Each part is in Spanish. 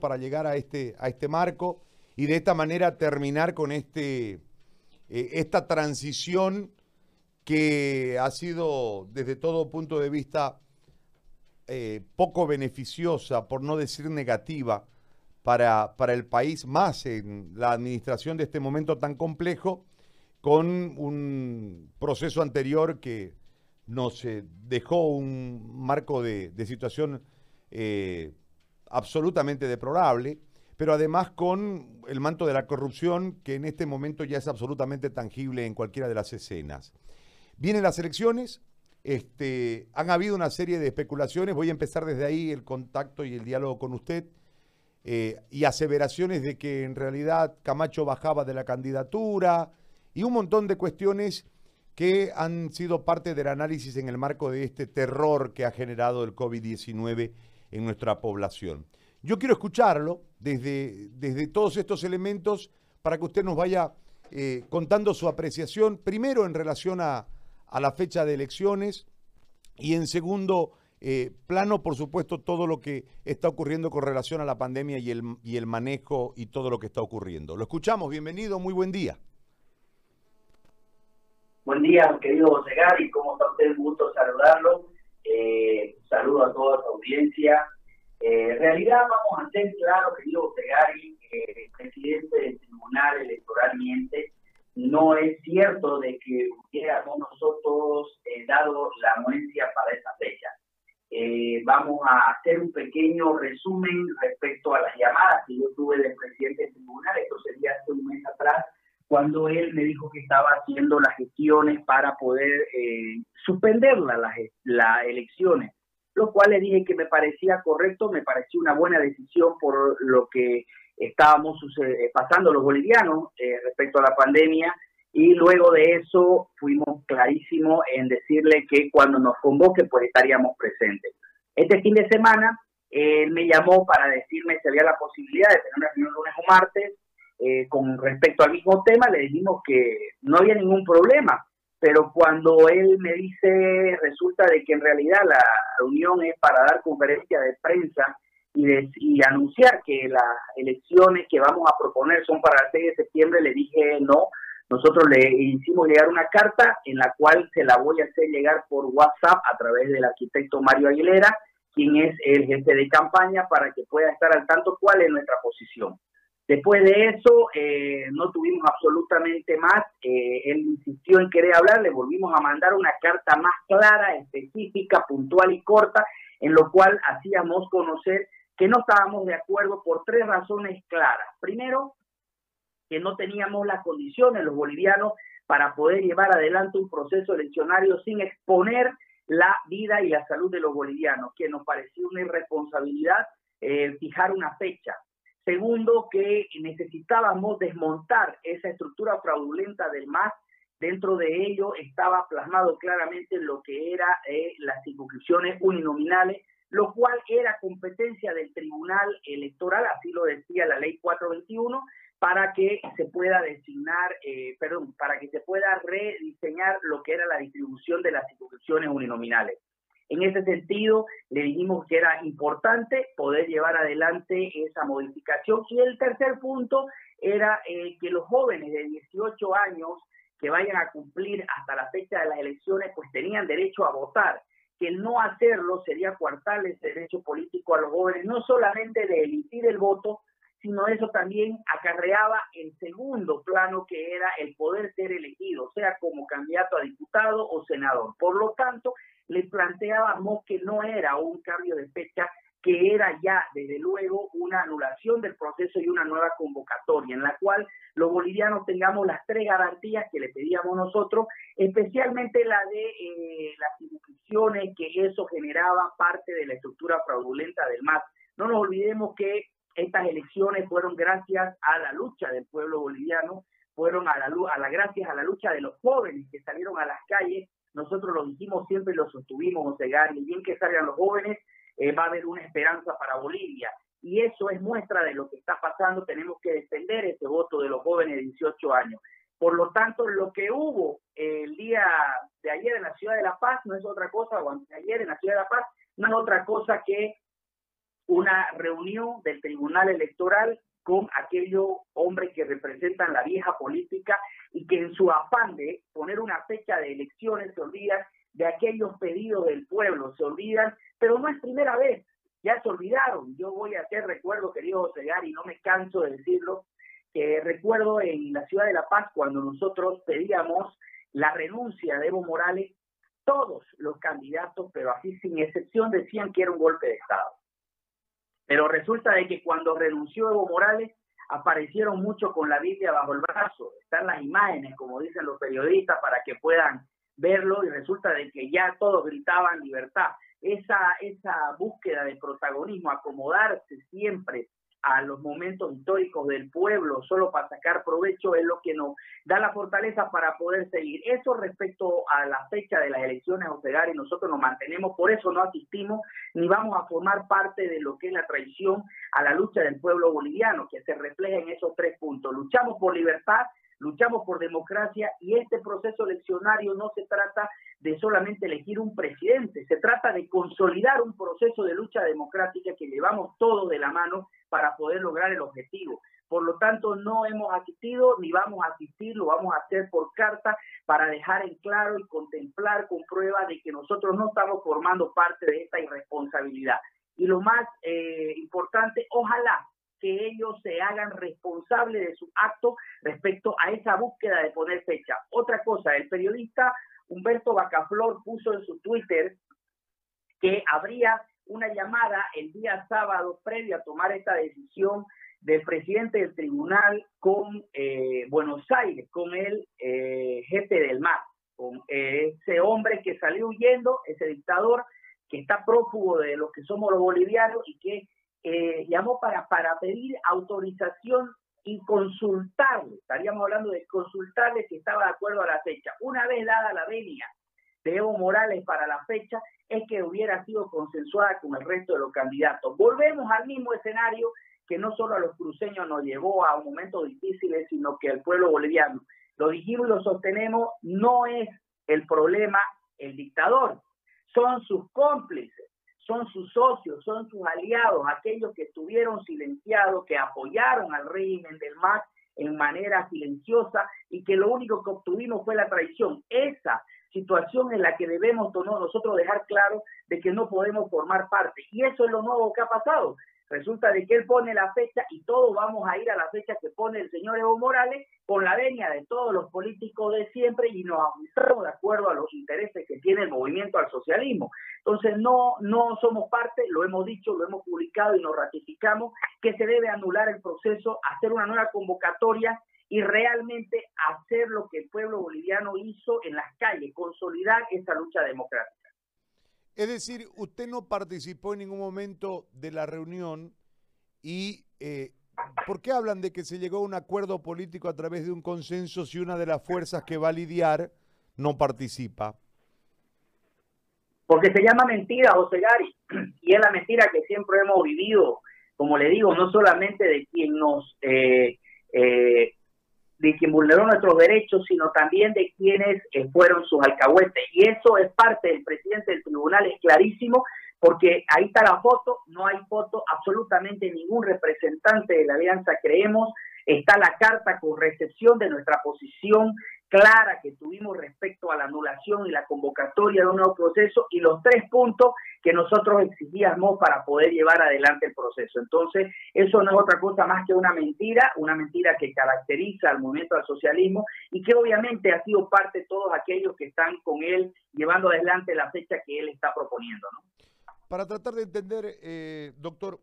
para llegar a este, a este marco y de esta manera terminar con este, eh, esta transición que ha sido desde todo punto de vista eh, poco beneficiosa, por no decir negativa, para, para el país, más en la administración de este momento tan complejo, con un proceso anterior que nos eh, dejó un marco de, situación absolutamente deplorable, pero además con el manto de la corrupción que en este momento ya es absolutamente tangible en cualquiera de las escenas. Vienen las elecciones, este, han habido una serie de especulaciones, voy a empezar desde ahí el contacto y el diálogo con usted, eh, y aseveraciones de que en realidad Camacho bajaba de la candidatura y un montón de cuestiones que han sido parte del análisis en el marco de este terror que ha generado el COVID-19 en nuestra población. Yo quiero escucharlo desde, desde todos estos elementos para que usted nos vaya eh, contando su apreciación, primero en relación a, a, la fecha de elecciones y en segundo eh, plano, por supuesto, todo lo que está ocurriendo con relación a la pandemia y el, y el manejo y todo lo que está ocurriendo. Lo escuchamos, bienvenido, muy buen día. Buen día, querido José Gary, ¿cómo está usted? Un gusto saludarlo. Eh, saludo a toda su audiencia. Eh, en realidad vamos a ser claros, querido Gary, el presidente del Tribunal Electoralmente no es cierto de que hubiéramos nosotros eh, dado la anuencia para esa fecha. vamos a hacer un pequeño resumen respecto a las llamadas que yo tuve del presidente del tribunal, esto sería hace un mes atrás, cuando él me dijo que estaba haciendo las gestiones para poder eh, suspender las elecciones, lo cual le dije que me parecía correcto, me parecía una buena decisión por lo que estábamos eh, pasando los bolivianos eh, respecto a la pandemia y luego de eso fuimos clarísimos en decirle que cuando nos convoque pues estaríamos presentes. Este fin de semana él me llamó para decirme si había la posibilidad de tener una reunión lunes o martes eh, con respecto al mismo tema, le dijimos que no había ningún problema, pero cuando él me dice, resulta de que en realidad la reunión es para dar conferencia de prensa y, y anunciar que las elecciones que vamos a proponer son para el 6 de septiembre, le dije no. Nosotros le hicimos llegar una carta en la cual se la voy a hacer llegar por WhatsApp a través del arquitecto Mario Aguilera, quien es el jefe de campaña, para que pueda estar al tanto cuál es nuestra posición. Después de eso, eh, no tuvimos absolutamente más. Eh, él insistió en querer hablar, le volvimos a mandar una carta más clara, específica, puntual y corta, en lo cual hacíamos conocer que no estábamos de acuerdo por tres razones claras. Primero, que no teníamos las condiciones los bolivianos para poder llevar adelante un proceso eleccionario sin exponer la vida y la salud de los bolivianos, que nos pareció una irresponsabilidad eh, fijar una fecha. Segundo, que necesitábamos desmontar esa estructura fraudulenta del MAS. Dentro de ello estaba plasmado claramente lo que era eh, las circunscripciones uninominales, lo cual era competencia del Tribunal Electoral, así lo decía la ley 421, para que se pueda designar, eh, perdón, para que se pueda rediseñar lo que era la distribución de las circunscripciones uninominales. En ese sentido, le dijimos que era importante poder llevar adelante esa modificación. Y el tercer punto era eh, que los jóvenes de 18 años que vayan a cumplir hasta la fecha de las elecciones, pues tenían derecho a votar. Que no hacerlo sería coartarle ese derecho político a los jóvenes, no solamente de emitir el voto, sino eso también acarreaba el segundo plano que era el poder ser elegido, sea como candidato a diputado o senador. Por lo tanto, le planteábamos que no era un cambio de fecha, que era ya, desde luego, una anulación del proceso y una nueva convocatoria, en la cual los bolivianos tengamos las tres garantías que le pedíamos nosotros, especialmente la de eh, las inscripciones, que eso generaba parte de la estructura fraudulenta del MAS. No nos olvidemos que estas elecciones fueron gracias a la lucha del pueblo boliviano, fueron a la, a la gracias a la lucha de los jóvenes que salieron a las calles nosotros lo dijimos siempre y lo sostuvimos, José Gary, bien que salgan los jóvenes, eh, va a haber una esperanza para Bolivia. Y eso es muestra de lo que está pasando. Tenemos que defender ese voto de los jóvenes de 18 años. Por lo tanto, lo que hubo el día de ayer en la ciudad de La Paz no es otra cosa, o ayer en la ciudad de La Paz, no es otra cosa que una reunión del Tribunal Electoral con aquellos hombres que representan la vieja política y que en su afán de poner una fecha de elecciones se olvidan de aquellos pedidos del pueblo, se olvidan, pero no es primera vez, ya se olvidaron. Yo voy a hacer recuerdo, querido José Gary, no me canso de decirlo, que recuerdo en la ciudad de La Paz cuando nosotros pedíamos la renuncia de Evo Morales, todos los candidatos, pero así sin excepción, decían que era un golpe de Estado. Pero resulta de que cuando renunció Evo Morales, aparecieron mucho con la Biblia bajo el brazo. Están las imágenes, como dicen los periodistas, para que puedan verlo y resulta de que ya todos gritaban libertad. Esa, esa búsqueda de protagonismo, acomodarse siempre a los momentos históricos del pueblo solo para sacar provecho es lo que nos da la fortaleza para poder seguir. Eso respecto a la fecha de las elecciones y nosotros nos mantenemos, por eso no asistimos ni vamos a formar parte de lo que es la traición a la lucha del pueblo boliviano, que se refleja en esos tres puntos. Luchamos por libertad, luchamos por democracia y este proceso eleccionario no se trata de solamente elegir un presidente, se trata de consolidar un proceso de lucha democrática que llevamos todo de la mano para poder lograr el objetivo. Por lo tanto, no hemos asistido ni vamos a asistir, lo vamos a hacer por carta para dejar en claro y contemplar con prueba de que nosotros no estamos formando parte de esta irresponsabilidad. Y lo más eh, importante, ojalá que ellos se hagan responsables de su acto respecto a esa búsqueda de poner fecha. Otra cosa, el periodista Humberto Bacaflor puso en su Twitter que habría una llamada el día sábado previo a tomar esta decisión del presidente del tribunal con eh, Buenos Aires, con el eh, jefe del MAS, con ese hombre que salió huyendo, ese dictador que está prófugo de lo que somos los bolivianos y que eh, llamó para, para pedir autorización y consultarle, estaríamos hablando de consultarle si estaba de acuerdo a la fecha. Una vez dada la venia de Evo Morales para la fecha, es que hubiera sido consensuada con el resto de los candidatos. Volvemos al mismo escenario que no solo a los cruceños nos llevó a un momento difícil, sino que al pueblo boliviano. Lo dijimos y lo sostenemos, no es el problema el dictador, son sus cómplices son sus socios, son sus aliados, aquellos que estuvieron silenciados, que apoyaron al régimen del MAC en manera silenciosa y que lo único que obtuvimos fue la traición. Esa situación en la que debemos nosotros dejar claro de que no podemos formar parte. Y eso es lo nuevo que ha pasado. Resulta de que él pone la fecha y todos vamos a ir a la fecha que pone el señor Evo Morales con la venia de todos los políticos de siempre y nos ajustamos de acuerdo a los intereses que tiene el movimiento al socialismo. Entonces no, no somos parte, lo hemos dicho, lo hemos publicado y nos ratificamos que se debe anular el proceso, hacer una nueva convocatoria y realmente hacer lo que el pueblo boliviano hizo en las calles, consolidar esa lucha democrática. Es decir, usted no participó en ningún momento de la reunión y eh, ¿por qué hablan de que se llegó a un acuerdo político a través de un consenso si una de las fuerzas que va a lidiar no participa? Porque se llama mentira, José Gari, y es la mentira que siempre hemos vivido, como le digo, no solamente de quien nos eh, eh, de quien vulneró nuestros derechos, sino también de quienes eh, fueron sus alcahuetes. Y eso es parte del presidente del tribunal, es clarísimo, porque ahí está la foto, no hay foto, absolutamente ningún representante de la alianza creemos, está la carta con recepción de nuestra posición clara que tuvimos respecto a la anulación y la convocatoria de un nuevo proceso y los tres puntos que nosotros exigíamos para poder llevar adelante el proceso. Entonces, eso no es otra cosa más que una mentira, una mentira que caracteriza al movimiento del socialismo y que obviamente ha sido parte de todos aquellos que están con él llevando adelante la fecha que él está proponiendo. Para tratar de entender, eh, doctor,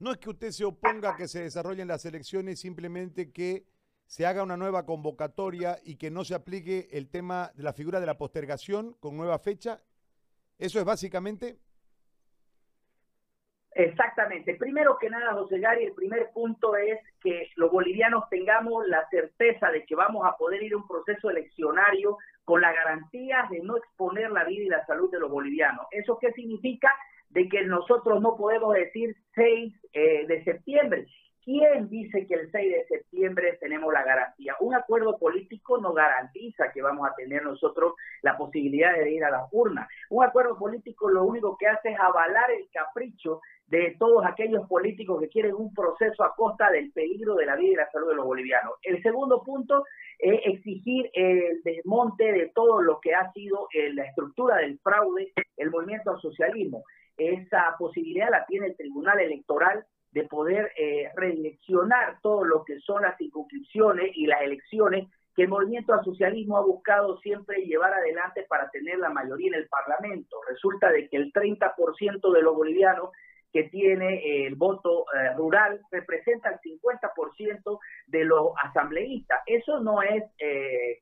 no es que usted se oponga a que se desarrollen las elecciones, simplemente que se haga una nueva convocatoria y que no se aplique el tema de la figura de la postergación con nueva fecha. ¿Eso es básicamente? Exactamente. Primero que nada, José Gary, el primer punto es que los bolivianos tengamos la certeza de que vamos a poder ir a un proceso eleccionario con la garantía de no exponer la vida y la salud de los bolivianos. ¿Eso qué significa? De que nosotros no podemos decir 6 eh, de septiembre, ¿Quién dice que el 6 de septiembre tenemos la garantía? Un acuerdo político no garantiza que vamos a tener nosotros la posibilidad de ir a las urnas. Un acuerdo político lo único que hace es avalar el capricho de todos aquellos políticos que quieren un proceso a costa del peligro de la vida y la salud de los bolivianos. El segundo punto es exigir el desmonte de todo lo que ha sido eh, la estructura del fraude, el movimiento al socialismo. Esa posibilidad la tiene el Tribunal Electoral de poder eh, redireccionar todo lo que son las circunscripciones y las elecciones que el movimiento al socialismo ha buscado siempre llevar adelante para tener la mayoría en el Parlamento. Resulta de que el 30% de los bolivianos que tiene eh, el voto eh, rural representa el 50% de los asambleístas. Eso no es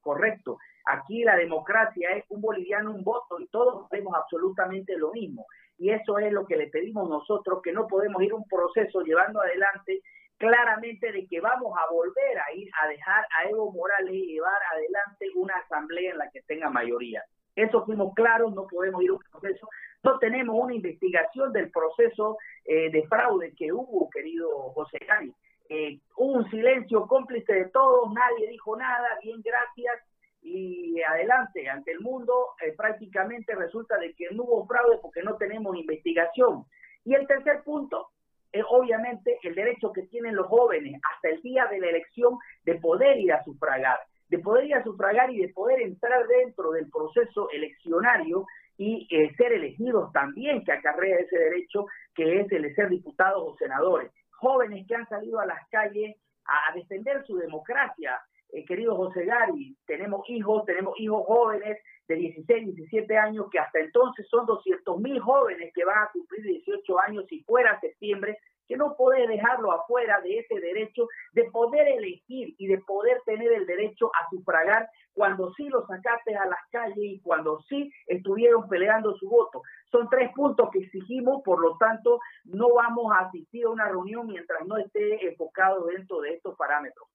correcto. Aquí la democracia es un boliviano, un voto y todos hacemos absolutamente lo mismo y eso es lo que le pedimos nosotros, que no podemos ir un proceso llevando adelante claramente de que vamos a volver a ir a dejar a Evo Morales y llevar adelante una asamblea en la que tenga mayoría. Eso fuimos claros, no podemos ir a un proceso, no tenemos una investigación del proceso eh, de fraude que hubo, querido José Cani. Eh, un silencio cómplice de todos, nadie dijo nada, bien, gracias, y adelante ante el mundo eh, prácticamente resulta de que no hubo fraude porque no tenemos investigación. Y el tercer punto es obviamente el derecho que tienen los jóvenes hasta el día de la elección de poder ir a sufragar, de poder ir a sufragar y de poder entrar dentro del proceso eleccionario y eh, ser elegidos también, que acarrea ese derecho que es el de ser diputados o senadores. Jóvenes que han salido a las calles a defender su democracia, eh, querido José Gary, tenemos hijos, tenemos hijos jóvenes de 16, 17 años, que hasta entonces son 200 mil jóvenes que van a cumplir 18 años si fuera septiembre, que no puede dejarlo afuera de ese derecho de poder elegir y de poder tener el derecho a sufragar cuando sí lo sacaste a las calles y cuando sí estuvieron peleando su voto. Son tres puntos que exigimos, por lo tanto, no vamos a asistir a una reunión mientras no esté enfocado dentro de estos parámetros.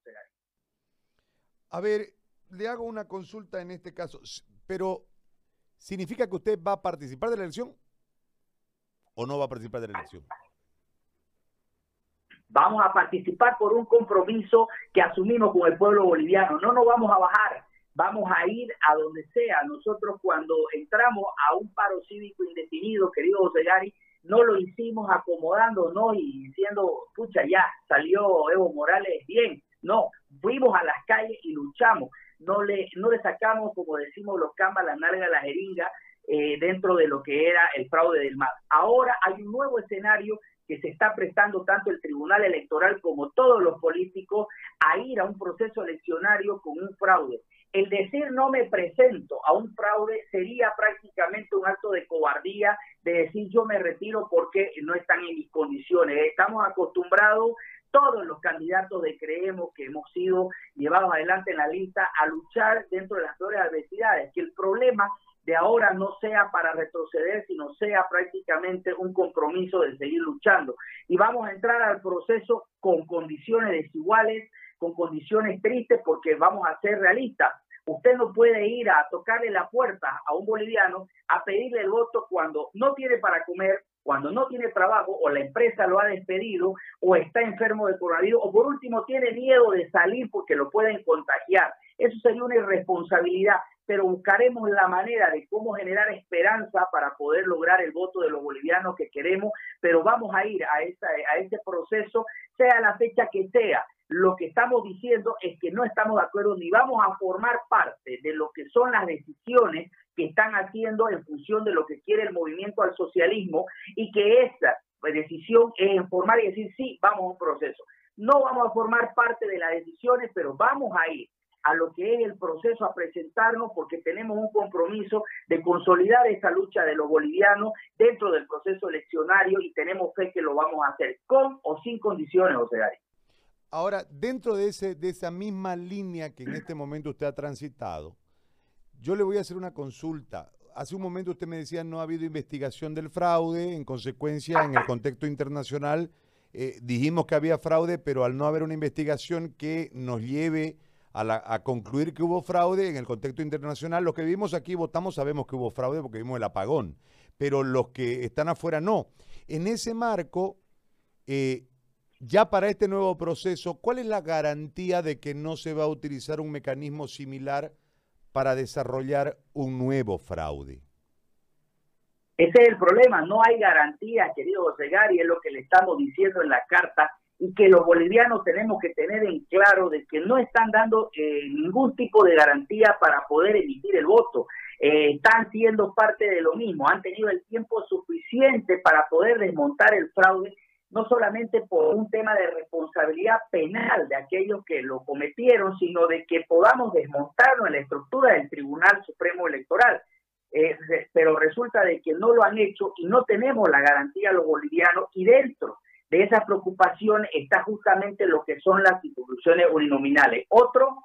A ver, le hago una consulta en este caso, pero ¿significa que usted va a participar de la elección o no va a participar de la elección? Vamos a participar por un compromiso que asumimos con el pueblo boliviano. No nos vamos a bajar, vamos a ir a donde sea. Nosotros cuando entramos a un paro cívico indefinido, querido José Gari, no lo hicimos acomodándonos y diciendo, pucha, ya salió Evo Morales bien. No, fuimos a las calles y luchamos. No le, no le sacamos, como decimos los camas, la narga la jeringa eh, dentro de lo que era el fraude del MAS. Ahora hay un nuevo escenario que se está prestando tanto el Tribunal Electoral como todos los políticos a ir a un proceso eleccionario con un fraude. El decir no me presento a un fraude sería prácticamente un acto de cobardía de decir yo me retiro porque no están en mis condiciones. Estamos acostumbrados todos los candidatos de Creemos que hemos sido llevados adelante en la lista a luchar dentro de las peores adversidades, que el problema de ahora no sea para retroceder, sino sea prácticamente un compromiso de seguir luchando. Y vamos a entrar al proceso con condiciones desiguales, con condiciones tristes, porque vamos a ser realistas. Usted no puede ir a tocarle la puerta a un boliviano a pedirle el voto cuando no tiene para comer, cuando no tiene trabajo o la empresa lo ha despedido o está enfermo de coronavirus o por último tiene miedo de salir porque lo pueden contagiar. Eso sería una irresponsabilidad, pero buscaremos la manera de cómo generar esperanza para poder lograr el voto de los bolivianos que queremos, pero vamos a ir a, ese proceso, sea la fecha que sea. Lo que estamos diciendo es que no estamos de acuerdo ni vamos a formar parte de lo que son las decisiones que están haciendo en función de lo que quiere el movimiento al socialismo y que esa decisión es informar y decir sí, vamos a un proceso. No vamos a formar parte de las decisiones, pero vamos a ir a lo que es el proceso, a presentarnos, porque tenemos un compromiso de consolidar esta lucha de los bolivianos dentro del proceso eleccionario y tenemos fe que lo vamos a hacer con o sin condiciones, José Gary. Ahora, dentro de, ese, de esa misma línea que en este momento usted ha transitado, yo le voy a hacer una consulta. Hace un momento usted me decía no ha habido investigación del fraude, en consecuencia, en el contexto internacional, eh, dijimos que había fraude, pero al no haber una investigación que nos lleve a, concluir que hubo fraude en el contexto internacional, los que vivimos aquí votamos sabemos que hubo fraude porque vimos el apagón, pero los que están afuera no. En ese marco, eh, ya para este nuevo proceso, ¿cuál es la garantía de que no se va a utilizar un mecanismo similar para desarrollar un nuevo fraude? Ese es el problema, no hay garantía, querido José Gary, es lo que le estamos diciendo en la carta, y que los bolivianos tenemos que tener en claro de que no están dando eh, ningún tipo de garantía para poder emitir el voto. Eh, están siendo parte de lo mismo, han tenido el tiempo suficiente para poder desmontar el fraude no solamente por un tema de responsabilidad penal de aquellos que lo cometieron, sino de que podamos desmontarlo en la estructura del Tribunal Supremo Electoral. Eh, pero resulta de que no lo han hecho y no tenemos la garantía los bolivianos y dentro de esa preocupación está justamente lo que son las instituciones uninominales. Otro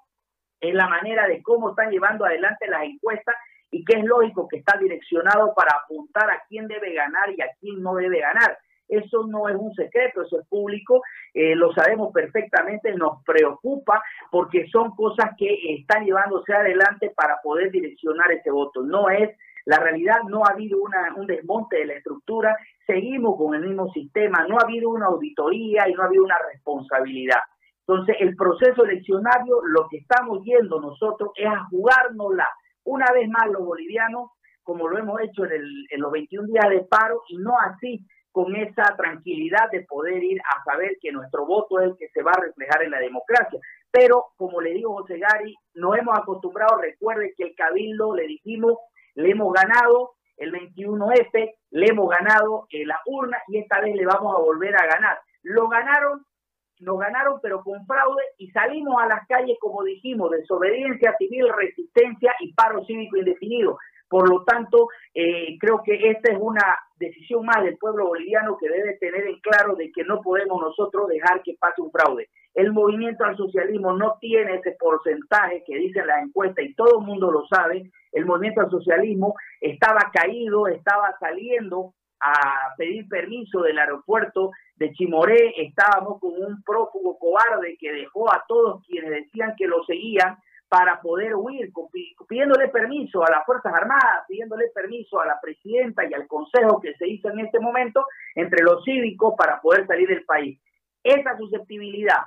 es la manera de cómo están llevando adelante las encuestas y que es lógico que está direccionado para apuntar a quién debe ganar y a quién no debe ganar. Eso no es un secreto, eso es público, eh, lo sabemos perfectamente, nos preocupa porque son cosas que están llevándose adelante para poder direccionar ese voto. No es la realidad, no ha habido una, un desmonte de la estructura, seguimos con el mismo sistema, no ha habido una auditoría y no ha habido una responsabilidad. Entonces, el proceso eleccionario, lo que estamos yendo nosotros es a jugárnosla. Una vez más, los bolivianos, como lo hemos hecho en, los 21 días de paro, y no así con esa tranquilidad de poder ir a saber que nuestro voto es el que se va a reflejar en la democracia. Pero, como le digo José Gary, nos hemos acostumbrado, recuerde que el cabildo, le dijimos, le hemos ganado el 21F, le hemos ganado en la urna y esta vez le vamos a volver a ganar. Lo ganaron, nos ganaron pero con fraude y salimos a las calles como dijimos, desobediencia civil, resistencia y paro cívico indefinido. Por lo tanto, eh, creo que esta es una decisión más del pueblo boliviano que debe tener en claro de que no podemos nosotros dejar que pase un fraude. El movimiento al socialismo no tiene ese porcentaje que dice la encuesta y todo el mundo lo sabe. El movimiento al socialismo estaba caído, estaba saliendo a pedir permiso del aeropuerto de Chimoré, estábamos con un prófugo cobarde que dejó a todos quienes decían que lo seguían para poder huir, pidiéndole permiso a las Fuerzas Armadas, pidiéndole permiso a la presidenta y al consejo que se hizo en este momento entre los cívicos para poder salir del país. Esa susceptibilidad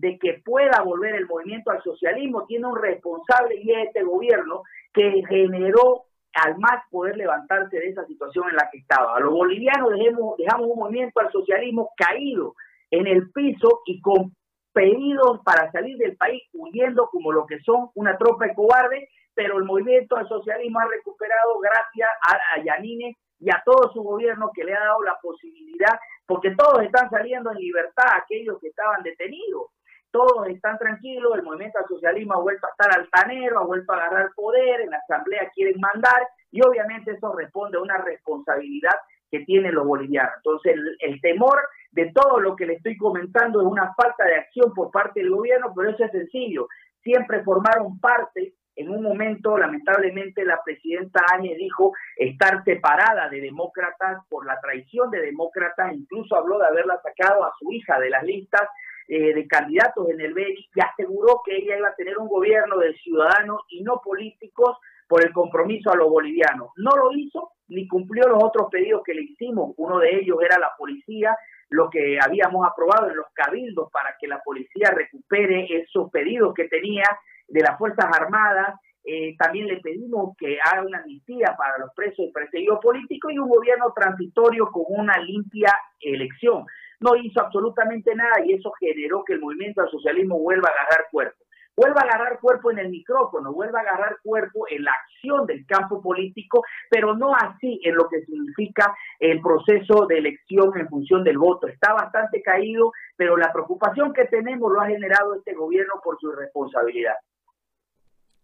de que pueda volver el movimiento al socialismo tiene un responsable y es este gobierno que generó al más poder levantarse de esa situación en la que estaba. A los bolivianos dejemos, dejamos un movimiento al socialismo caído en el piso y con pedidos para salir del país huyendo como lo que son una tropa de cobardes, pero el movimiento al socialismo ha recuperado gracias a, Yanine y a todo su gobierno que le ha dado la posibilidad, porque todos están saliendo en libertad, aquellos que estaban detenidos, todos están tranquilos, el movimiento al socialismo ha vuelto a estar altanero, ha vuelto a agarrar poder, en la asamblea quieren mandar, y obviamente eso responde a una responsabilidad que tienen los bolivianos. Entonces, el, temor de todo lo que le estoy comentando es una falta de acción por parte del gobierno, pero eso es sencillo. Siempre formaron parte, en un momento, lamentablemente, la presidenta Áñez dijo estar separada de demócratas por la traición de demócratas, incluso habló de haberla sacado a su hija de las listas eh, de candidatos en el BENI y aseguró que ella iba a tener un gobierno de ciudadanos y no políticos por el compromiso a los bolivianos. No lo hizo ni cumplió los otros pedidos que le hicimos. Uno de ellos era la policía, lo que habíamos aprobado en los cabildos para que la policía recupere esos pedidos que tenía de las Fuerzas Armadas. Eh, también le pedimos que haga una amnistía para los presos y perseguidos políticos y un gobierno transitorio con una limpia elección. No hizo absolutamente nada y eso generó que el movimiento al socialismo vuelva a agarrar cuerpo vuelva a agarrar cuerpo en el micrófono, vuelva a agarrar cuerpo en la acción del campo político, pero no así en lo que significa el proceso de elección en función del voto. Está bastante caído, pero la preocupación que tenemos lo ha generado este gobierno por su responsabilidad.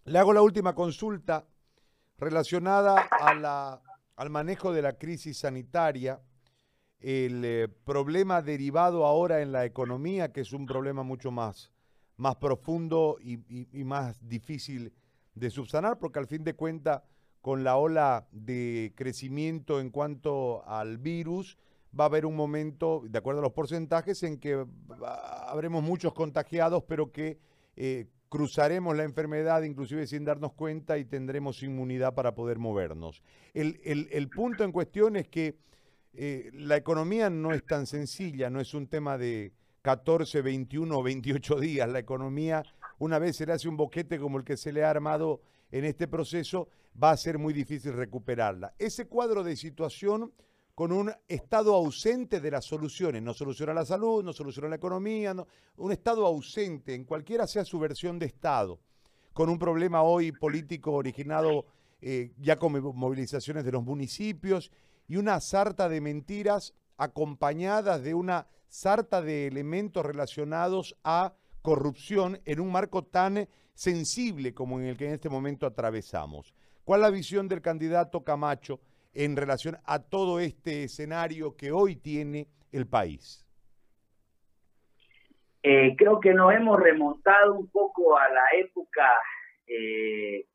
Le hago la última consulta relacionada a la, al manejo de la crisis sanitaria, el eh, problema derivado ahora en la economía, que es un problema mucho más más profundo y, más difícil de subsanar, porque al fin de cuentas, con la ola de crecimiento en cuanto al virus, va a haber un momento, de acuerdo a los porcentajes, en que habremos muchos contagiados, pero que eh, cruzaremos la enfermedad inclusive sin darnos cuenta y tendremos inmunidad para poder movernos. El, punto en cuestión es que eh, la economía no es tan sencilla, no es un tema de 14, 21 o 28 días. La economía, una vez se le hace un boquete como el que se le ha armado en este proceso, va a ser muy difícil recuperarla. Ese cuadro de situación con un Estado ausente de las soluciones, no soluciona la salud, no soluciona la economía, un Estado ausente, en cualquiera sea su versión de Estado, con un problema hoy político originado eh, ya con movilizaciones de los municipios y una sarta de mentiras acompañadas de una sarta de elementos relacionados a corrupción en un marco tan sensible como en el que en este momento atravesamos. ¿Cuál es la visión del candidato Camacho en relación a todo este escenario que hoy tiene el país? Eh, creo que nos hemos remontado un poco a la época eh,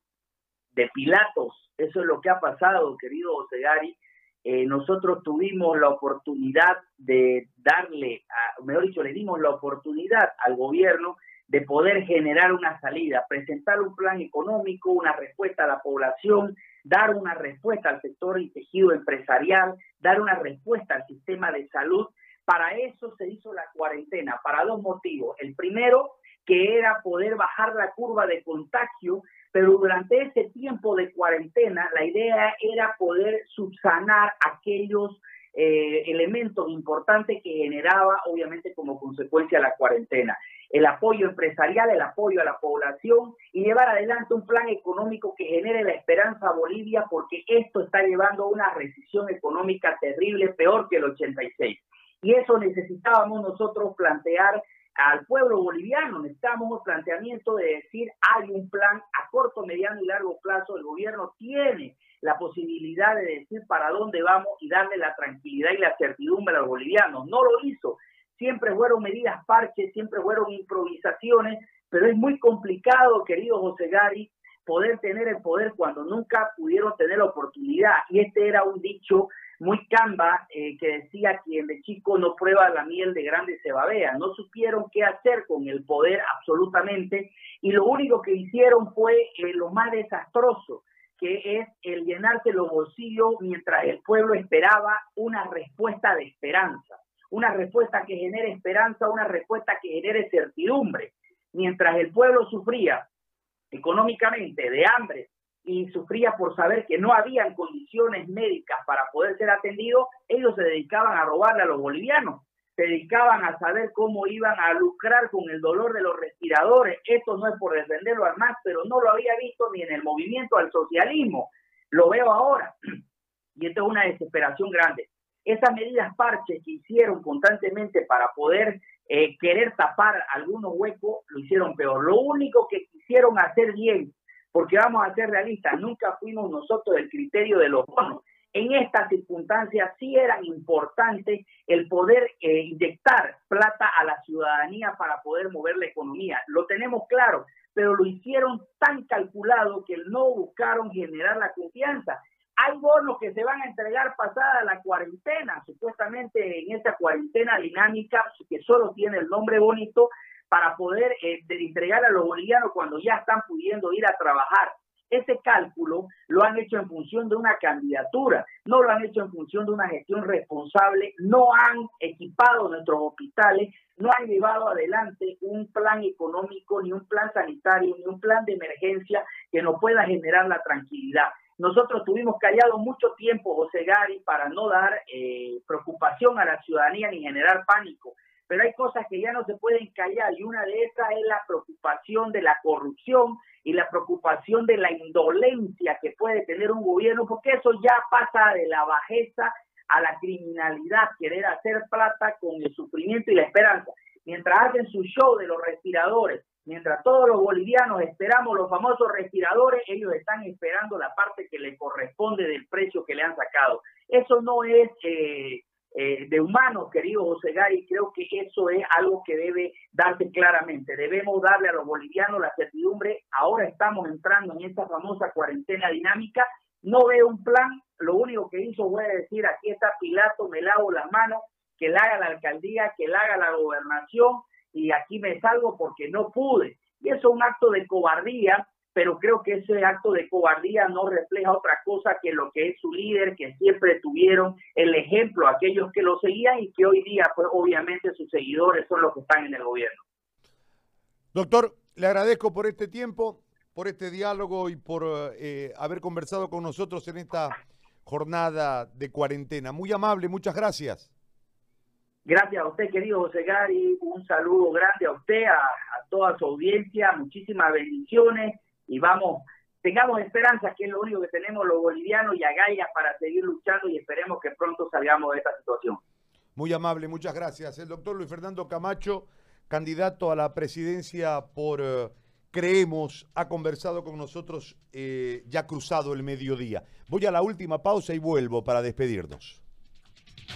de Pilatos. Eso es lo que ha pasado, querido Osegari. Eh, nosotros tuvimos la oportunidad de darle, mejor dicho, le dimos la oportunidad al gobierno de poder generar una salida, presentar un plan económico, una respuesta a la población, dar una respuesta al sector y tejido empresarial, dar una respuesta al sistema de salud. Para eso se hizo la cuarentena, para dos motivos. El primero, que era poder bajar la curva de contagio, pero durante ese tiempo de cuarentena la idea era poder subsanar aquellos eh, elementos importantes que generaba obviamente como consecuencia la cuarentena. El apoyo empresarial, el apoyo a la población y llevar adelante un plan económico que genere la esperanza a Bolivia porque esto está llevando a una recesión económica terrible, peor que el 86. Y eso necesitábamos nosotros plantear al pueblo boliviano. Necesitamos un planteamiento de decir, hay un plan a corto, mediano y largo plazo. El gobierno tiene la posibilidad de decir para dónde vamos y darle la tranquilidad y la certidumbre a los bolivianos. No lo hizo. Siempre fueron medidas parches, siempre fueron improvisaciones, pero es muy complicado, querido José Gari, poder tener el poder cuando nunca pudieron tener la oportunidad. Y este era un dicho muy camba eh, que decía quien de chico no prueba la miel de grande se babea. No supieron qué hacer con el poder absolutamente y lo único que hicieron fue eh, lo más desastroso, que es el llenarse los bolsillos mientras el pueblo esperaba una respuesta de esperanza, una respuesta que genere esperanza, una respuesta que genere certidumbre. Mientras el pueblo sufría económicamente de hambre, y sufría por saber que no habían condiciones médicas para poder ser atendidos, ellos se dedicaban a robarle a los bolivianos, se dedicaban a saber cómo iban a lucrar con el dolor de los respiradores. Esto no es por defenderlo al más, pero no lo había visto ni en el movimiento al socialismo. Lo veo ahora. Y esto es una desesperación grande. Esas medidas parches que hicieron constantemente para poder eh, querer tapar algunos huecos, lo hicieron peor. Lo único que quisieron hacer bien porque vamos a ser realistas, nunca fuimos nosotros el criterio de los bonos. En estas circunstancias sí era importante el poder eh, inyectar plata a la ciudadanía para poder mover la economía. Lo tenemos claro, pero lo hicieron tan calculado que no buscaron generar la confianza. Hay bonos que se van a entregar pasada la cuarentena, supuestamente en esta cuarentena dinámica que solo tiene el nombre bonito, para poder eh, entregar a los bolivianos cuando ya están pudiendo ir a trabajar. Ese cálculo lo han hecho en función de una candidatura, no lo han hecho en función de una gestión responsable, no han equipado nuestros hospitales, no han llevado adelante un plan económico, ni un plan sanitario, ni un plan de emergencia que nos pueda generar la tranquilidad. Nosotros tuvimos callado mucho tiempo, José Gari, para no dar eh, preocupación a la ciudadanía ni generar pánico pero hay cosas que ya no se pueden callar y una de esas es la preocupación de la corrupción y la preocupación de la indolencia que puede tener un gobierno, porque eso ya pasa de la bajeza a la criminalidad, querer hacer plata con el sufrimiento y la esperanza. Mientras hacen su show de los respiradores, mientras todos los bolivianos esperamos los famosos respiradores, ellos están esperando la parte que le corresponde del precio que le han sacado. Eso no es eh, eh, de humanos, querido José Gary, creo que eso es algo que debe darse claramente. Debemos darle a los bolivianos la certidumbre. Ahora estamos entrando en esta famosa cuarentena dinámica. No veo un plan. Lo único que hizo fue decir, aquí está Pilato, me lavo las manos, que la haga la alcaldía, que la haga la gobernación y aquí me salgo porque no pude. Y eso es un acto de cobardía pero creo que ese acto de cobardía no refleja otra cosa que lo que es su líder, que siempre tuvieron el ejemplo, aquellos que lo seguían y que hoy día, pues obviamente sus seguidores son los que están en el gobierno. Doctor, le agradezco por este tiempo, por este diálogo y por eh, haber conversado con nosotros en esta jornada de cuarentena. Muy amable, muchas gracias. Gracias a usted, querido José Gary. Un saludo grande a usted, a, a toda su audiencia. Muchísimas bendiciones y vamos, tengamos esperanza, que es lo único que tenemos los bolivianos y agallas para seguir luchando y esperemos que pronto salgamos de esta situación. Muy amable, muchas gracias. El doctor Luis Fernando Camacho, candidato a la presidencia por eh, Creemos, ha conversado con nosotros eh, ya cruzado el mediodía. Voy a la última pausa y vuelvo para despedirnos.